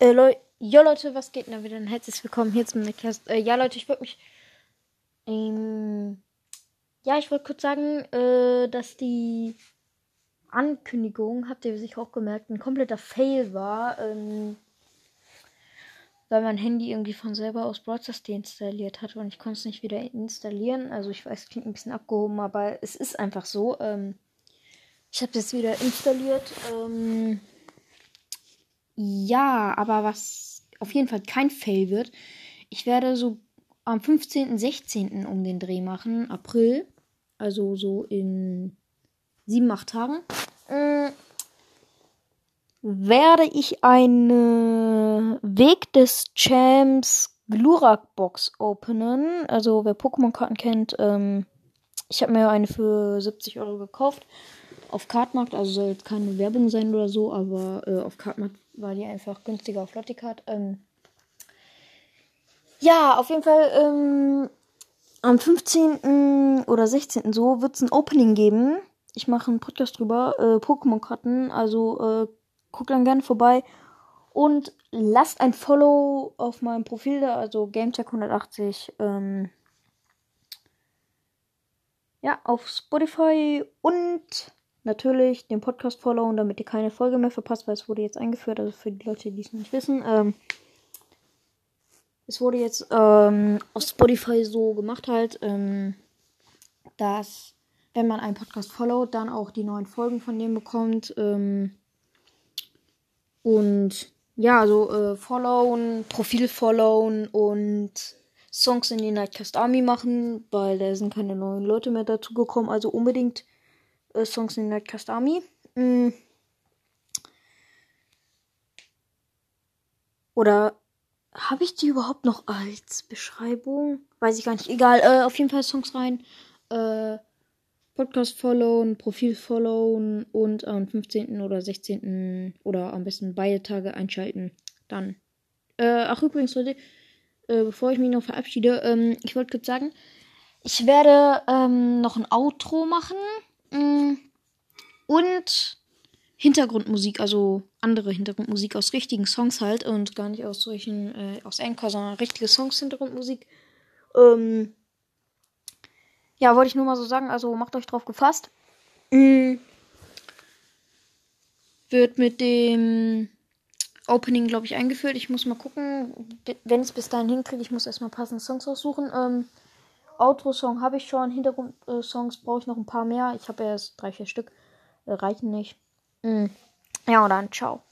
Äh, Leu jo Leute, was geht denn da wieder? Ein herzlich willkommen hier zum Podcast. Äh, ja Leute, ich wollte mich. Ähm, ja, ich wollte kurz sagen, äh, dass die Ankündigung, habt ihr sich auch gemerkt, ein kompletter Fail war. Ähm, weil mein Handy irgendwie von selber aus Broadcast deinstalliert hatte und ich konnte es nicht wieder installieren. Also ich weiß, es klingt ein bisschen abgehoben, aber es ist einfach so. Ähm, ich habe es jetzt wieder installiert. Ähm, ja, aber was auf jeden Fall kein Fail wird, ich werde so am 15., 16. um den Dreh machen, April, also so in sieben, acht Tagen, äh, werde ich eine Weg des Champs Glurak Box openen. Also wer Pokémon-Karten kennt, ähm, ich habe mir eine für 70 Euro gekauft auf Kartmarkt, also soll jetzt keine Werbung sein oder so, aber äh, auf Kartmarkt war die einfach günstiger auf Lotticard. Ähm, ja, auf jeden Fall ähm, am 15. oder 16. so wird es ein Opening geben. Ich mache einen Podcast drüber, äh, Pokémon-Karten, also äh, guckt dann gerne vorbei. Und lasst ein Follow auf meinem Profil da, also GameTech180. Ähm, ja, auf Spotify und natürlich den Podcast followen, damit ihr keine Folge mehr verpasst, weil es wurde jetzt eingeführt, also für die Leute, die es nicht wissen. Ähm, es wurde jetzt ähm, auf Spotify so gemacht halt, ähm, dass wenn man einen Podcast followt, dann auch die neuen Folgen von dem bekommt. Ähm, und ja, also äh, followen, Profil followen und Songs in die Nightcast Army machen, weil da sind keine neuen Leute mehr dazu gekommen. Also unbedingt äh, Songs in Nightcast Army. Mm. Oder habe ich die überhaupt noch als Beschreibung? Weiß ich gar nicht. Egal, äh, auf jeden Fall Songs rein. Äh, Podcast followen, Profil followen und am 15. oder 16. oder am besten beide Tage einschalten. Dann. Äh, ach, übrigens, Leute, äh, bevor ich mich noch verabschiede, ähm, ich wollte kurz sagen, ich werde ähm, noch ein Outro machen. Mm, und Hintergrundmusik, also andere Hintergrundmusik aus richtigen Songs halt und gar nicht aus solchen, äh, aus Anchor, sondern richtige Songs, Hintergrundmusik. Ähm, ja, wollte ich nur mal so sagen, also macht euch drauf gefasst. Mhm. Wird mit dem Opening, glaube ich, eingeführt. Ich muss mal gucken, wenn ich es bis dahin hinkriege. Ich muss erstmal passende Songs aussuchen. Ähm, Outro-Song habe ich schon. Hintergrund-Songs brauche ich noch ein paar mehr. Ich habe erst drei, vier Stück. Äh, reichen nicht. Mhm. Ja, und dann ciao.